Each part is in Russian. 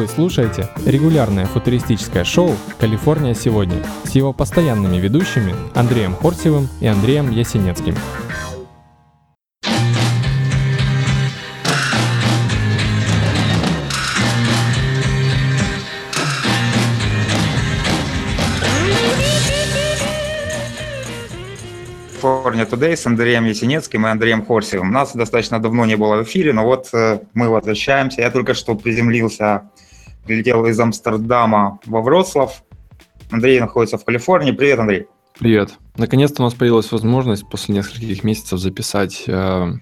Вы слушаете регулярное футуристическое шоу «Калифорния сегодня» с его постоянными ведущими Андреем Хорсевым и Андреем Ясенецким. California Today с Андреем Ясенецким и Андреем Хорсевым. Нас достаточно давно не было в эфире, но вот э, мы возвращаемся. Я только что приземлился, прилетел из Амстердама во Вроцлав. Андрей находится в Калифорнии. Привет, Андрей. Привет. Наконец-то у нас появилась возможность после нескольких месяцев записать, э,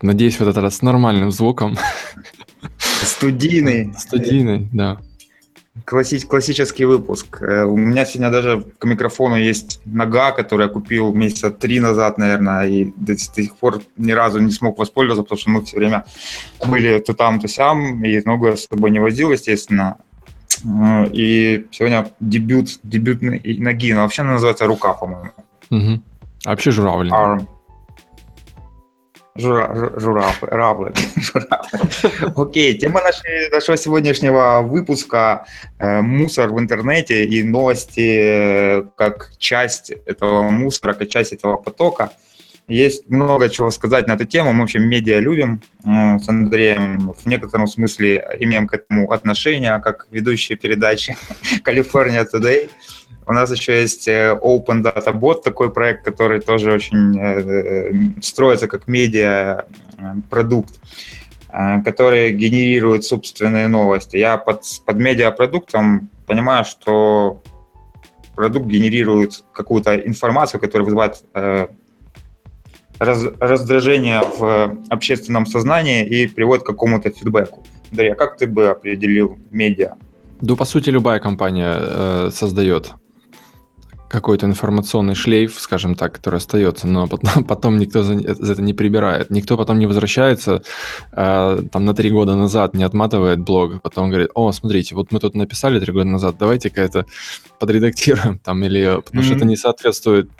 надеюсь, в этот раз с нормальным звуком. Студийный. Студийный, да. Класси- классический выпуск. Э, у меня сегодня даже к микрофону есть нога, которую я купил месяца три назад, наверное, и до сих пор ни разу не смог воспользоваться, потому что мы все время были то там, то сям, и ногу я с собой не возил, естественно. И сегодня дебют, дебют ноги, но вообще она называется рука, по-моему. Угу. А вообще журавль. Arm. Жура, журавль, равлы, Окей, тема нашей, нашего сегодняшнего выпуска э, мусор в интернете и новости э, как часть этого мусора, как часть этого потока. Есть много чего сказать на эту тему. Мы вообще медиа любим э, с Андреем. В некотором смысле имеем к этому отношение, как ведущие передачи California Today. У нас еще есть э, Open Data Bot, такой проект, который тоже очень э, э, строится как медиа продукт, который генерирует собственные новости. Я под, под медиапродуктом понимаю, что продукт генерирует какую-то информацию, которая вызывает раз, раздражение в общественном сознании и приводит к какому-то фидбэку. Дарья, как ты бы определил медиа? Да, по сути, любая компания э, создает какой-то информационный шлейф, скажем так, который остается, но потом, потом никто за, за это не прибирает. Никто потом не возвращается э, там на три года назад, не отматывает блог, потом говорит, о, смотрите, вот мы тут написали три года назад, давайте-ка это подредактируем, там, или потому mm-hmm. что это не соответствует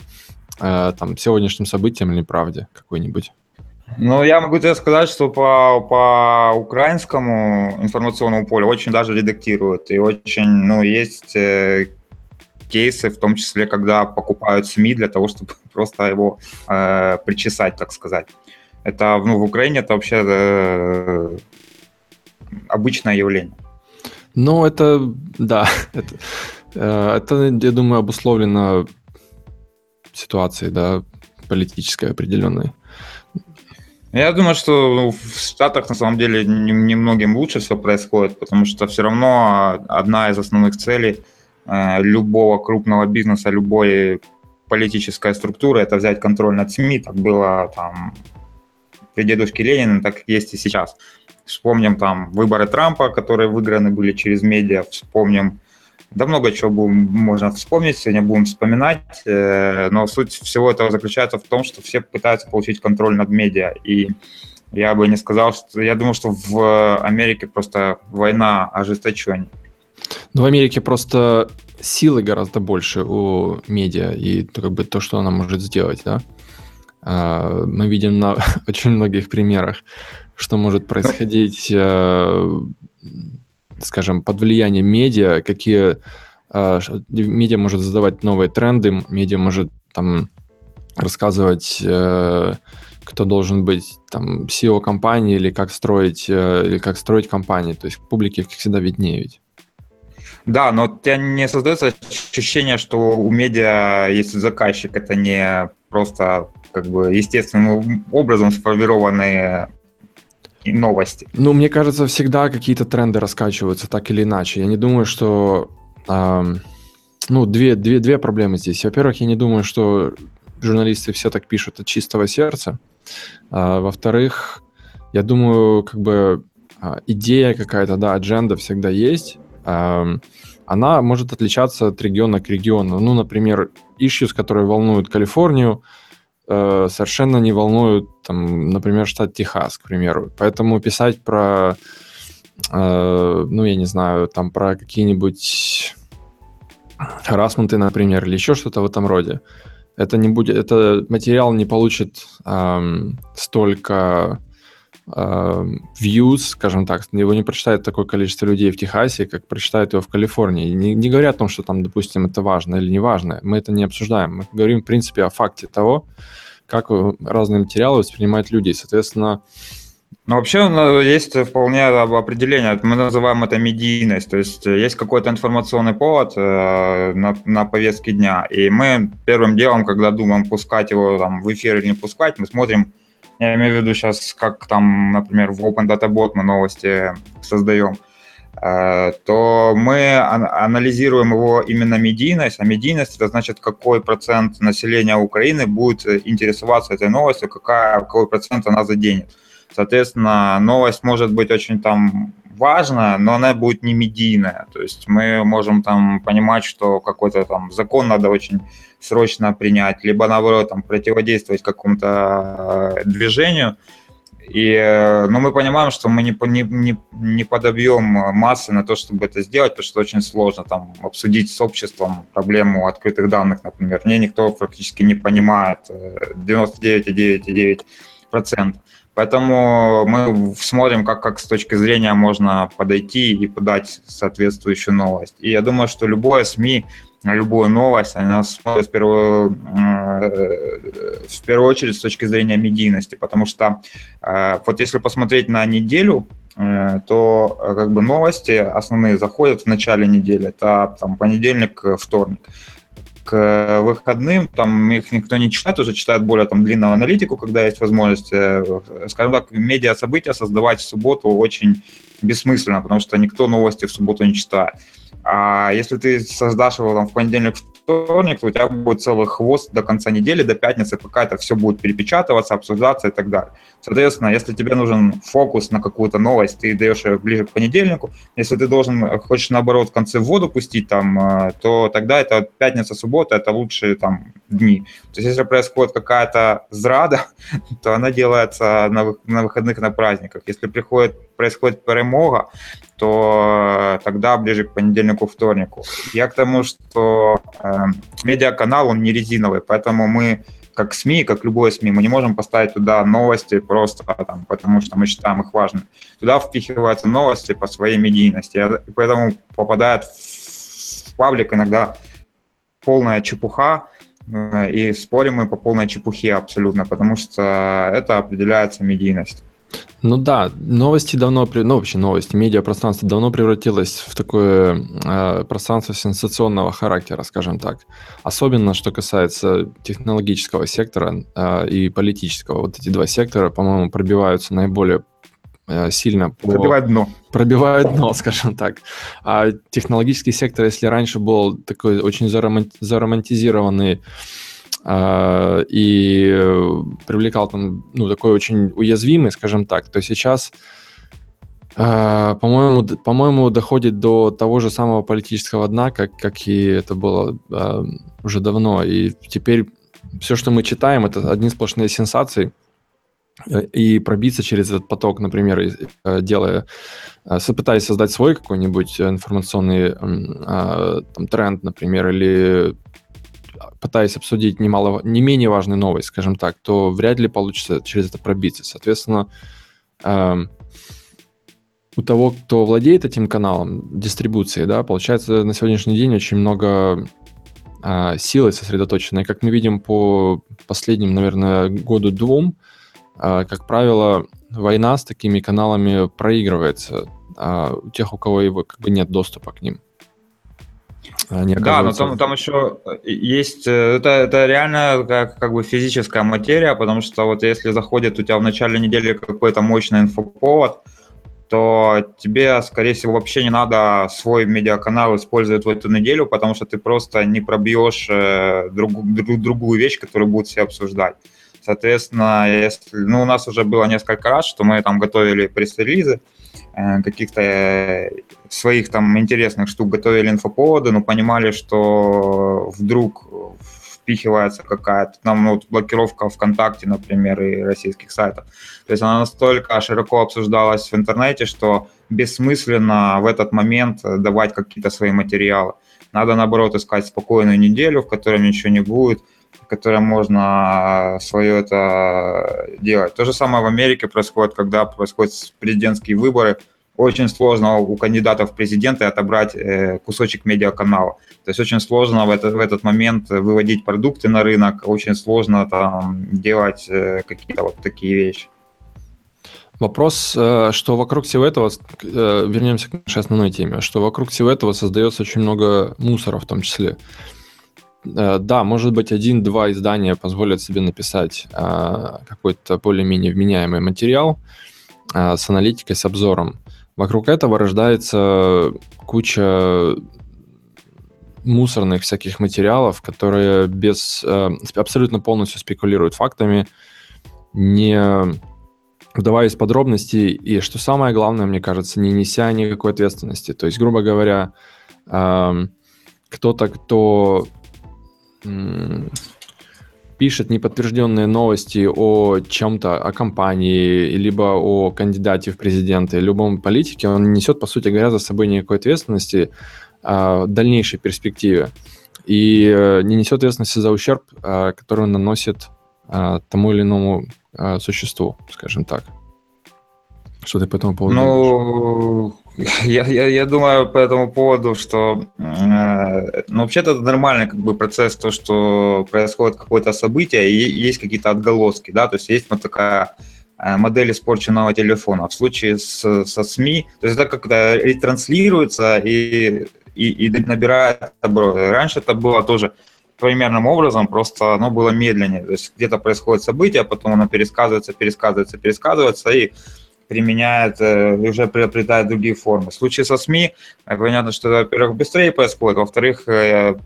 э, там сегодняшним событиям или правде какой-нибудь. Ну, я могу тебе сказать, что по, по украинскому информационному полю очень даже редактируют. И очень, ну, есть э, кейсы, в том числе, когда покупают СМИ для того, чтобы просто его э, причесать, так сказать. Это ну, в Украине это вообще э, обычное явление. Ну, это, да, это, э, это, я думаю, обусловлено ситуацией, да, политической определенной. Я думаю, что ну, в Штатах на самом деле немногим лучше все происходит, потому что все равно одна из основных целей любого крупного бизнеса, любой политической структуры, это взять контроль над СМИ. Так было там при дедушке Ленина, так есть и сейчас. Вспомним там выборы Трампа, которые выиграны были через медиа, вспомним да много чего будем, можно вспомнить, сегодня будем вспоминать, э, но суть всего этого заключается в том, что все пытаются получить контроль над медиа, и я бы не сказал, что... Я думаю, что в Америке просто война ожесточения. Ну, в Америке просто силы гораздо больше у медиа и как бы то, что она может сделать, да. А, мы видим на очень многих примерах, что может происходить, э, скажем, под влиянием медиа, какие а, медиа может задавать новые тренды, медиа может там рассказывать, э, кто должен быть там SEO компании или как строить э, или как строить компании. То есть публике, всегда, виднее ведь. Да, но у тебя не создается ощущение, что у медиа есть заказчик, это не просто как бы естественным образом сформированные новости. Ну, мне кажется, всегда какие-то тренды раскачиваются так или иначе. Я не думаю, что... Э, ну, две, две, две проблемы здесь. Во-первых, я не думаю, что журналисты все так пишут от чистого сердца. А, во-вторых, я думаю, как бы а, идея какая-то, да, адженда всегда есть, она может отличаться от региона к региону. Ну, например, issues, которые волнуют Калифорнию, э, совершенно не волнуют, там, например, штат Техас, к примеру. Поэтому писать про, э, ну, я не знаю, там про какие-нибудь харасменты, например, или еще что-то в этом роде, это не будет, это материал не получит эм, столько views, скажем так, его не прочитает такое количество людей в Техасе, как прочитает его в Калифорнии. Не, не говоря о том, что там, допустим, это важно или не важно, мы это не обсуждаем. Мы говорим, в принципе, о факте того, как разные материалы воспринимают люди. Соответственно, ну, вообще есть вполне определение, мы называем это медийность, то есть э, есть какой-то информационный повод э, на, на повестке дня, и мы первым делом, когда думаем, пускать его там, в эфир или не пускать, мы смотрим, я имею в виду сейчас, как там, например, в Open Data Bot мы новости создаем, э, то мы анализируем его именно медийность, а медийность это значит, какой процент населения Украины будет интересоваться этой новостью, какая, какой процент она заденет. Соответственно, новость может быть очень там важная, но она будет не медийная. То есть мы можем там понимать, что какой-то там закон надо очень срочно принять, либо наоборот там противодействовать какому-то э, движению. И, э, но мы понимаем, что мы не, не, не подобьем массы на то, чтобы это сделать, потому что очень сложно там обсудить с обществом проблему открытых данных, например. Мне никто практически не понимает 99,9,9%. Поэтому мы смотрим, как, как с точки зрения можно подойти и подать соответствующую новость. И я думаю, что любое СМИ, любую новость, она смотрит в первую, э, в первую очередь с точки зрения медийности, потому что э, вот если посмотреть на неделю, э, то как бы новости основные заходят в начале недели, это там понедельник, вторник к выходным, там их никто не читает, уже читают более там длинную аналитику, когда есть возможность, э, скажем так, медиа-события создавать в субботу очень бессмысленно, потому что никто новости в субботу не читает. А если ты создашь его там в понедельник, вторник, то у тебя будет целый хвост до конца недели, до пятницы, пока это все будет перепечатываться, обсуждаться и так далее. Соответственно, если тебе нужен фокус на какую-то новость, ты даешь ее ближе к понедельнику. Если ты должен, хочешь наоборот в конце в воду пустить, там, э, то тогда это пятница, суббота, это лучшие там дни. То есть если происходит какая-то зрада, то она делается на выходных, на праздниках. Если приходит, происходит перемога, то э, тогда ближе к понедельнику, вторнику. Я к тому, что э, медиаканал, он не резиновый, поэтому мы как СМИ, как любой СМИ, мы не можем поставить туда новости просто там, потому что мы считаем их важными. Туда впихиваются новости по своей медийности, и поэтому попадает в паблик иногда полная чепуха, э, и спорим мы по полной чепухе абсолютно, потому что это определяется медийность. Ну да, новости давно, ну вообще новости, медиапространство давно превратилось в такое э, пространство сенсационного характера, скажем так. Особенно, что касается технологического сектора э, и политического. Вот эти два сектора, по-моему, пробиваются наиболее э, сильно по... Пробивают дно. Пробивают дно, скажем так. А технологический сектор, если раньше был такой очень заромантизированный а, и привлекал там, ну, такой очень уязвимый, скажем так, то сейчас, а, по-моему, по-моему, доходит до того же самого политического дна, как, как и это было а, уже давно. И теперь все, что мы читаем, это одни сплошные сенсации. И пробиться через этот поток, например, делая, пытаясь создать свой какой-нибудь информационный там, тренд, например, или пытаясь обсудить немало, не менее важную новость, скажем так, то вряд ли получится через это пробиться. Соответственно, э, у того, кто владеет этим каналом дистрибуции, да, получается на сегодняшний день очень много э, силы сосредоточено. И как мы видим по последним, наверное, году-двум, э, как правило, война с такими каналами проигрывается э, у тех, у кого его как бы нет доступа к ним. Они да, но там, там еще есть, э, это, это реально как, как бы физическая материя, потому что вот если заходит у тебя в начале недели какой-то мощный инфоповод, то тебе, скорее всего, вообще не надо свой медиаканал использовать в эту неделю, потому что ты просто не пробьешь э, друг, друг, другую вещь, которую будут все обсуждать. Соответственно, если, ну, у нас уже было несколько раз, что мы там готовили пресс-релизы, Э, каких-то э, своих там интересных штук, готовили инфоповоды, но понимали, что вдруг впихивается какая-то там ну, вот блокировка ВКонтакте, например, и российских сайтов. То есть она настолько широко обсуждалась в интернете, что бессмысленно в этот момент давать какие-то свои материалы. Надо, наоборот, искать спокойную неделю, в которой ничего не будет, которое можно свое это делать. То же самое в Америке происходит, когда происходят президентские выборы. Очень сложно у кандидатов в президенты отобрать э, кусочек медиаканала. То есть очень сложно в, это, в этот момент выводить продукты на рынок, очень сложно там делать э, какие-то вот такие вещи. Вопрос, э, что вокруг всего этого, вернемся к нашей основной теме, что вокруг всего этого создается очень много мусора в том числе. Э, да, может быть, один-два издания позволят себе написать какой-то более-менее вменяемый материал с аналитикой, с обзором. Вокруг этого рождается куча мусорных всяких материалов, которые без абсолютно полностью спекулируют фактами, не вдаваясь в подробности, и что самое главное, мне кажется, не неся никакой ответственности. То есть, грубо говоря, кто-то, кто пишет неподтвержденные новости о чем-то, о компании, либо о кандидате в президенты, любом политике, он не несет, по сути говоря, за собой никакой ответственности а, в дальнейшей перспективе. И э, не несет ответственности за ущерб, а, который он наносит а, тому или иному а, существу, скажем так. Что ты по этому поводу Ну, я, я, я думаю по этому поводу, что э, ну, вообще-то это нормальный как бы, процесс, то, что происходит какое-то событие, и есть какие-то отголоски, да, то есть есть вот такая э, модель испорченного телефона. В случае с, со СМИ, то есть это как-то ретранслируется и, и, и набирает обороты. Раньше это было тоже примерным образом, просто оно было медленнее. То есть где-то происходит событие, потом оно пересказывается, пересказывается, пересказывается, и применяет, э, уже приобретает другие формы. В случае со СМИ, э, понятно, что, во-первых, быстрее происходит, во-вторых, э,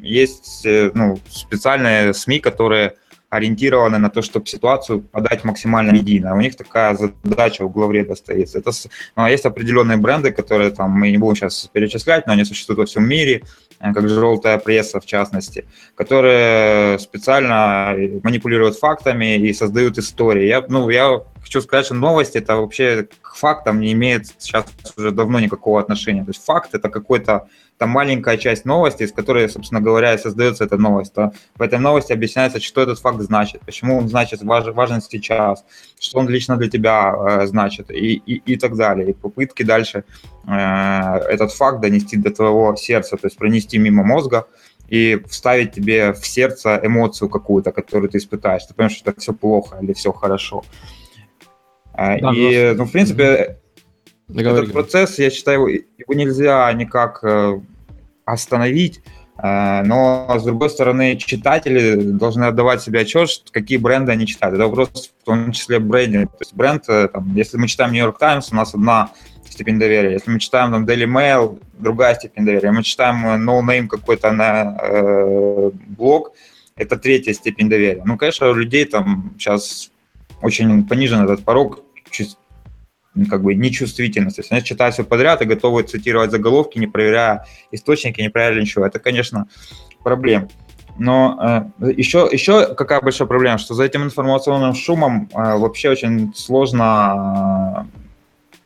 есть ну, специальные СМИ, которые ориентированы на то, чтобы ситуацию подать максимально медийно. У них такая задача у главреда стоит. Это, ну, есть определенные бренды, которые там мы не будем сейчас перечислять, но они существуют во всем мире, как желтая пресса в частности, которые специально манипулируют фактами и создают истории. Я, ну, я хочу сказать, что новости это вообще к фактам не имеет сейчас уже давно никакого отношения. То есть факт это какой-то там маленькая часть новости, из которой, собственно говоря, и создается эта новость. То в этой новости объясняется, что этот факт значит, почему он значит важ, важен сейчас, что он лично для тебя э, значит и, и, и так далее. И попытки дальше э, этот факт донести до твоего сердца, то есть пронести мимо мозга, и вставить тебе в сердце эмоцию какую-то, которую ты испытаешь. Ты понимаешь, что это все плохо или все хорошо. Э, да, и, ну, в принципе, Договори. Этот процесс, я считаю, его нельзя никак э, остановить, э, но, с другой стороны, читатели должны отдавать себе отчет, какие бренды они читают. Это вопрос в том числе брендинга. То есть бренд, э, там, если мы читаем York Times, у нас одна степень доверия. Если мы читаем там Daily Mail, другая степень доверия. Мы читаем no name какой-то на э, блог, это третья степень доверия. Ну, конечно, у людей там сейчас очень понижен этот порог, как бы нечувствительность. То есть они читают все подряд и готовы цитировать заголовки, не проверяя источники, не проверяя ничего. Это, конечно, проблема. Но э, еще, еще какая большая проблема, что за этим информационным шумом э, вообще очень сложно э,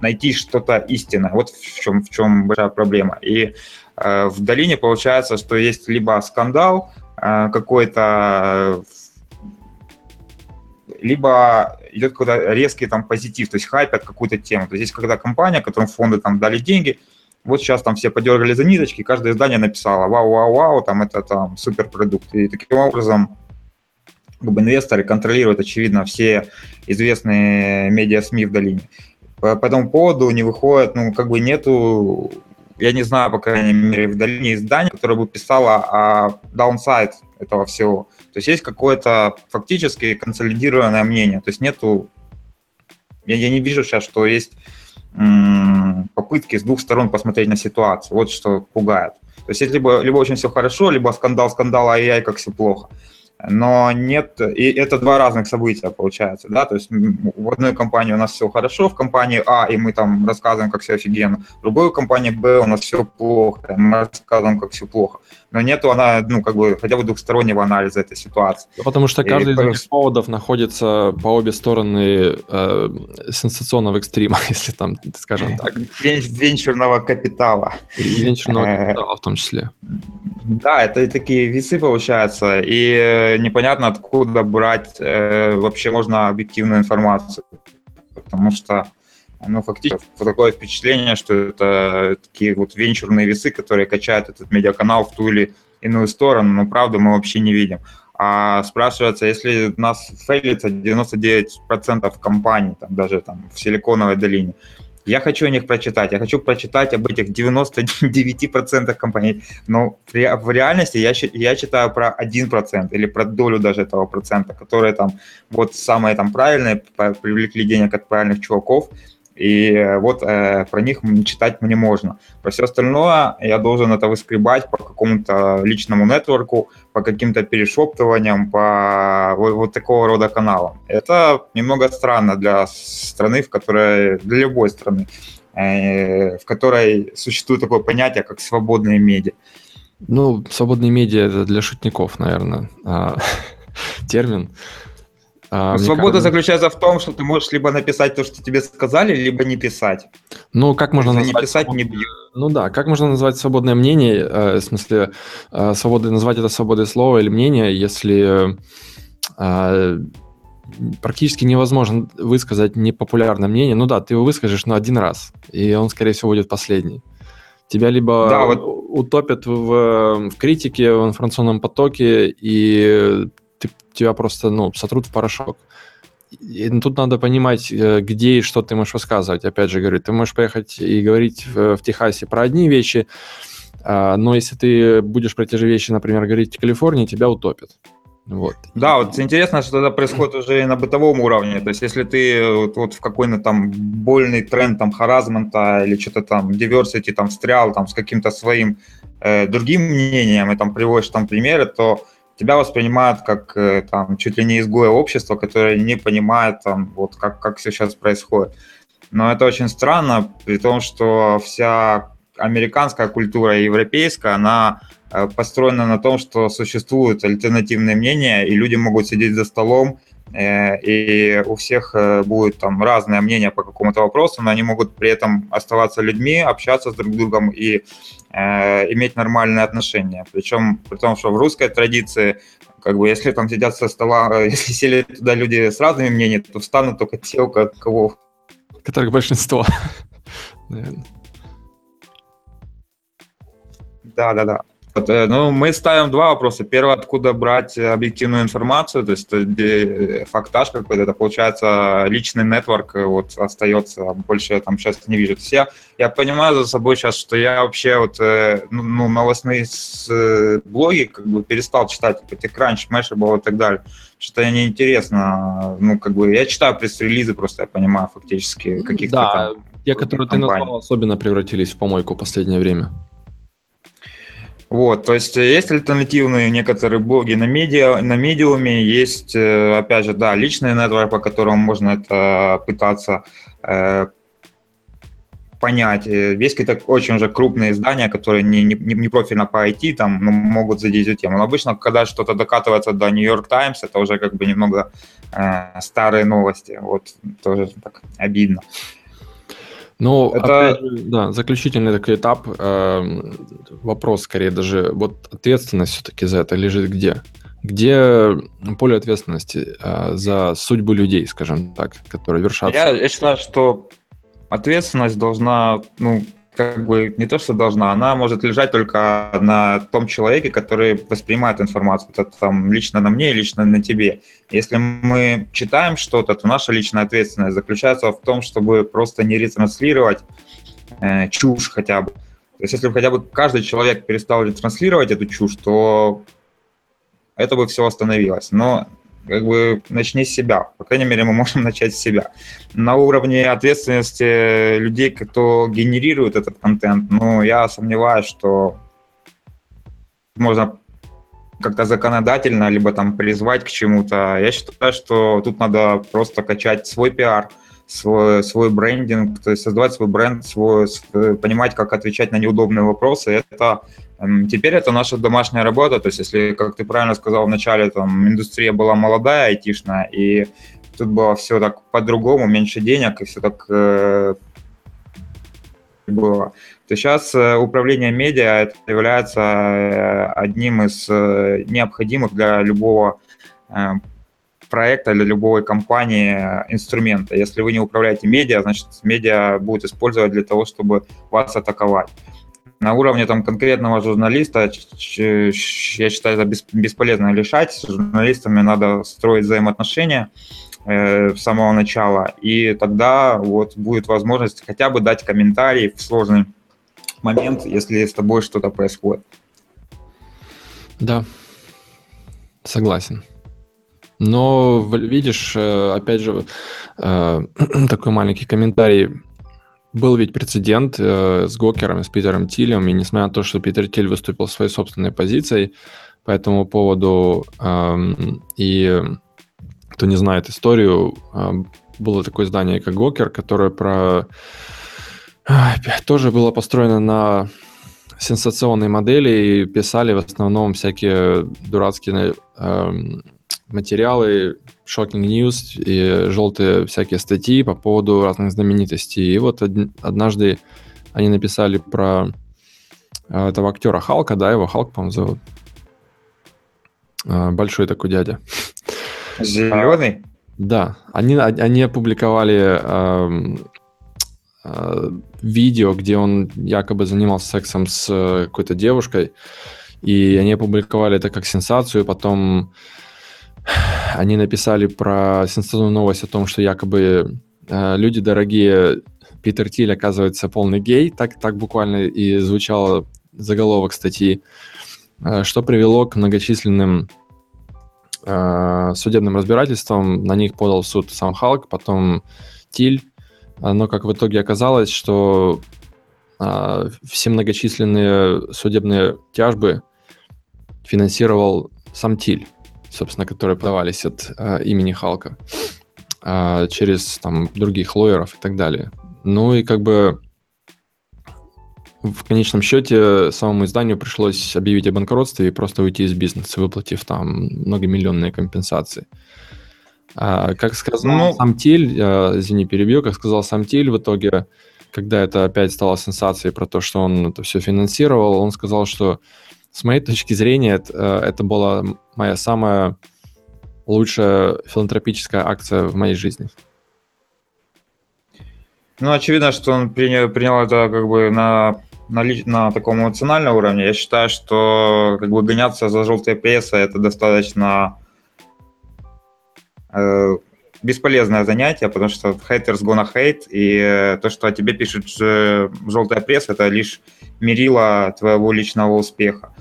найти что-то истинное. Вот в чем, в чем большая проблема. И э, в долине получается, что есть либо скандал э, какой-то либо идет какой-то резкий там позитив, то есть хайпят какую-то тему. То есть есть когда компания, которым фонды там дали деньги, вот сейчас там все подергали за ниточки, каждое издание написало вау-вау-вау, там это там суперпродукт. И таким образом как бы инвесторы контролируют, очевидно, все известные медиа-СМИ в долине. По, по этому поводу не выходит, ну, как бы нету, я не знаю, по крайней мере, в долине издания, которое бы писало о downside этого всего. То есть есть какое-то фактически консолидированное мнение. То есть нету... Я, я не вижу сейчас, что есть м- попытки с двух сторон посмотреть на ситуацию. Вот что пугает. То есть либо, либо очень все хорошо, либо скандал, скандал, ай-яй, как все плохо но нет, и это два разных события получается, да, то есть в одной компании у нас все хорошо, в компании А, и мы там рассказываем, как все офигенно, в другой компании Б у нас все плохо, мы рассказываем, как все плохо, но нету она, ну, как бы, хотя бы двухстороннего анализа этой ситуации. Потому что каждый и, из этих поводов находится по обе стороны э, сенсационного экстрима, если там, скажем так. Венчурного капитала. И венчурного э, капитала в том числе. Да, это такие весы получаются, и э, непонятно откуда брать э, вообще можно объективную информацию, потому что ну, фактически такое впечатление, что это такие вот венчурные весы, которые качают этот медиаканал в ту или иную сторону, но правду мы вообще не видим. А спрашивается, если нас фейлится 99% компаний, там, даже там, в Силиконовой долине, я хочу о них прочитать, я хочу прочитать об этих 99% компаний, но в реальности я, я читаю про 1% или про долю даже этого процента, которые там вот самые там правильные, привлекли денег от правильных чуваков, и э, вот э, про них читать мне можно. Про все остальное я должен это выскребать по какому-то личному нетворку, по каким-то перешептываниям, по вот, вот такого рода каналам. Это немного странно для страны, в которой, для любой страны, э, в которой существует такое понятие, как свободные медиа. Ну, свободные медиа это для шутников, наверное, а, термин. А, Свобода кажется... заключается в том, что ты можешь либо написать то, что тебе сказали, либо не писать. Ну, как можно назвать... Не писать, не бьют. Ну да, как можно назвать свободное мнение, э, в смысле, э, свободы, назвать это свободой слова или мнения, если э, практически невозможно высказать непопулярное мнение. Ну да, ты его выскажешь, но один раз, и он, скорее всего, будет последний. Тебя либо да, вот... утопят в, в критике, в информационном потоке, и ты, тебя просто ну, сотрут в порошок. И тут надо понимать, э, где и что ты можешь высказывать. Опять же, говорю, ты можешь поехать и говорить в, в Техасе про одни вещи, а, но если ты будешь про те же вещи, например, говорить в Калифорнии, тебя утопят. Вот. Да, вот интересно, что это происходит уже и на бытовом уровне. То есть, если ты вот, вот в какой-то там больный тренд там харазмента или что-то там diversity там встрял там с каким-то своим э, другим мнением и там приводишь там примеры, то тебя воспринимают как э, там чуть ли не изгоя общества, которое не понимает там вот как, как все сейчас происходит. Но это очень странно, при том, что вся американская культура и европейская, она э, построена на том, что существуют альтернативные мнения, и люди могут сидеть за столом и у всех э, будет там разное мнение по какому-то вопросу, но они могут при этом оставаться людьми, общаться с друг другом и э, иметь нормальные отношения. Причем при том, что в русской традиции, как бы, если там сидят со стола, э, если сели туда люди с разными мнениями, то встанут только те, у кого... Которых большинство. Да, да, да. Э, ну, мы ставим два вопроса. Первый, откуда брать объективную информацию, то есть э, фактаж какой-то, это получается личный нетворк э, вот остается, больше я там сейчас не вижу. Все, я понимаю за собой сейчас, что я вообще вот ну, ну новостные блоги как бы перестал читать, типа TechCrunch, Mashable и так далее. Что-то мне интересно, ну, как бы, я читаю пресс-релизы просто, я понимаю, фактически, каких-то Да, там, те, которые компаний. ты назвал, особенно превратились в помойку в последнее время. Вот, то есть есть альтернативные некоторые блоги на, медиа, на медиуме, есть, э, опять же, да, личный нетворк, по которому можно это пытаться э, понять. Есть какие-то очень уже крупные издания, которые не, не, не профильно по IT, там, но могут задеть эту тему. Но обычно, когда что-то докатывается до New York Times, это уже как бы немного э, старые новости. Вот, тоже так обидно. Ну, это... опять же, да, заключительный такой этап. Э, вопрос, скорее, даже вот ответственность все-таки за это лежит где? Где поле ответственности э, за судьбу людей, скажем так, которые вершатся? Я, я считаю, что ответственность должна, ну, как бы не то, что должна, она может лежать только на том человеке, который воспринимает информацию. Это там лично на мне, лично на тебе. Если мы читаем что-то, то наша личная ответственность заключается в том, чтобы просто не ретранслировать э, чушь хотя бы. То есть если бы хотя бы каждый человек перестал ретранслировать эту чушь, то это бы все остановилось. Но как бы начни с себя. По крайней мере, мы можем начать с себя. На уровне ответственности людей, кто генерирует этот контент, ну, я сомневаюсь, что можно как-то законодательно, либо там призвать к чему-то. Я считаю, что тут надо просто качать свой пиар, свой, свой брендинг, то есть создавать свой бренд, свой, понимать, как отвечать на неудобные вопросы. Это Теперь это наша домашняя работа, то есть если, как ты правильно сказал вначале, там индустрия была молодая, айтишная, и тут было все так по-другому, меньше денег, и все так э, было, то сейчас э, управление медиа это является э, одним из э, необходимых для любого проекта, для любой компании инструмента. Если вы не управляете медиа, значит, медиа будет использовать для того, чтобы вас атаковать. На уровне там, конкретного журналиста, я считаю, это бесполезно решать. С журналистами надо строить взаимоотношения, Э, с самого начала, и тогда вот будет возможность хотя бы дать комментарий в сложный момент, если с тобой что-то происходит. Да, согласен. Но видишь, э, опять же, э, такой маленький комментарий. Был ведь прецедент с Гокером, с Питером Тилем, и несмотря на то, что Питер Тиль выступил своей собственной позицией по этому поводу, эм, и кто не знает историю, было такое здание, как Гокер, которое про... тоже было построено на сенсационной модели и писали в основном всякие дурацкие э, материалы, shocking news и желтые всякие статьи по поводу разных знаменитостей. И вот однажды они написали про э, этого актера Халка, да, его Халк, по-моему, зовут. Э, большой такой дядя. Зеленый? Да, они, они опубликовали э, э, видео, где он якобы занимался сексом с какой-то девушкой, и они опубликовали это как сенсацию, потом они написали про сенсационную новость о том, что якобы э, люди дорогие, Питер Тиль оказывается полный гей, так, так буквально и звучало заголовок статьи, э, что привело к многочисленным э, судебным разбирательством на них подал в суд сам Халк, потом Тиль, но как в итоге оказалось, что э, все многочисленные судебные тяжбы финансировал сам Тиль, собственно, которые подавались от э, имени Халка э, через там других лоеров и так далее. Ну и как бы в конечном счете самому изданию пришлось объявить о банкротстве и просто уйти из бизнеса, выплатив там многомиллионные компенсации. А, как сказал ну... сам Тиль, а, извини, перебью, как сказал сам Тиль в итоге, когда это опять стало сенсацией про то, что он это все финансировал, он сказал, что с моей точки зрения это, э, это была моя самая лучшая филантропическая акция в моей жизни. Ну, очевидно, что он принял, принял это как бы на на, на таком эмоциональном уровне, я считаю, что как бы гоняться за желтой прессой это достаточно э, бесполезное занятие, потому что haters gonna hate, и э, то, что о тебе пишет желтая пресса, это лишь мерило твоего личного успеха.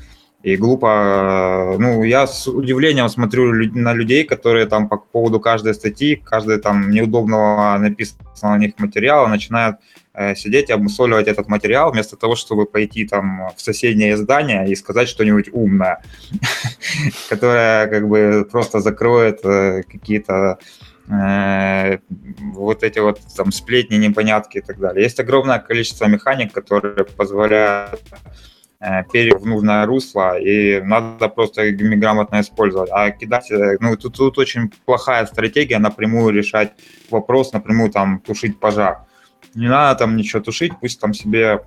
И глупо, ну, я с удивлением смотрю на людей, которые там по поводу каждой статьи, каждой там неудобного написанного на них материала начинают Э, сидеть и обмусоливать этот материал, вместо того, чтобы пойти там в соседнее здание и сказать что-нибудь умное, которое как бы просто закроет э, какие-то э, вот эти вот там сплетни, непонятки и так далее. Есть огромное количество механик, которые позволяют перейти в нужное русло, и надо просто грамотно использовать. А кидать, ну, тут, тут очень плохая стратегия напрямую решать вопрос, напрямую там тушить пожар не надо там ничего тушить, пусть там себе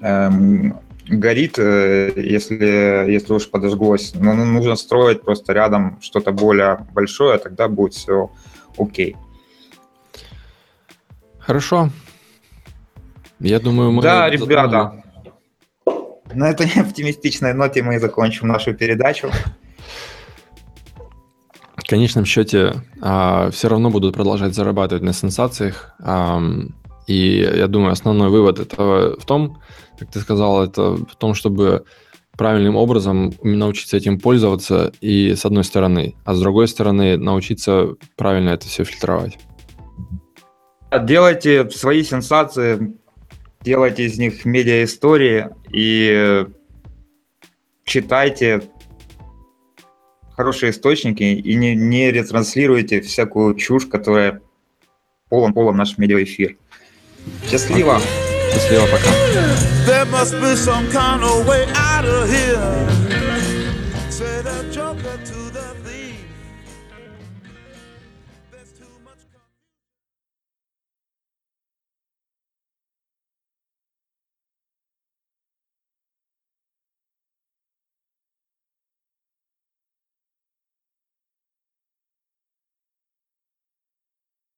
эм, горит, э, если, если уж подожглось. Но ну, нужно строить просто рядом что-то более большое, тогда будет все окей. Хорошо. Я думаю, мы... Да, ребята, на этой оптимистичной ноте мы и закончим нашу передачу. В конечном счете а, все равно будут продолжать зарабатывать на сенсациях. И я думаю, основной вывод этого в том, как ты сказал, это в том, чтобы правильным образом научиться этим пользоваться и с одной стороны, а с другой стороны научиться правильно это все фильтровать. Делайте свои сенсации, делайте из них медиа-истории и читайте хорошие источники и не, не ретранслируйте всякую чушь, которая полон-полон наш медиаэфир. Счастливо! Счастливо, пока. There must be some kind of way out of here.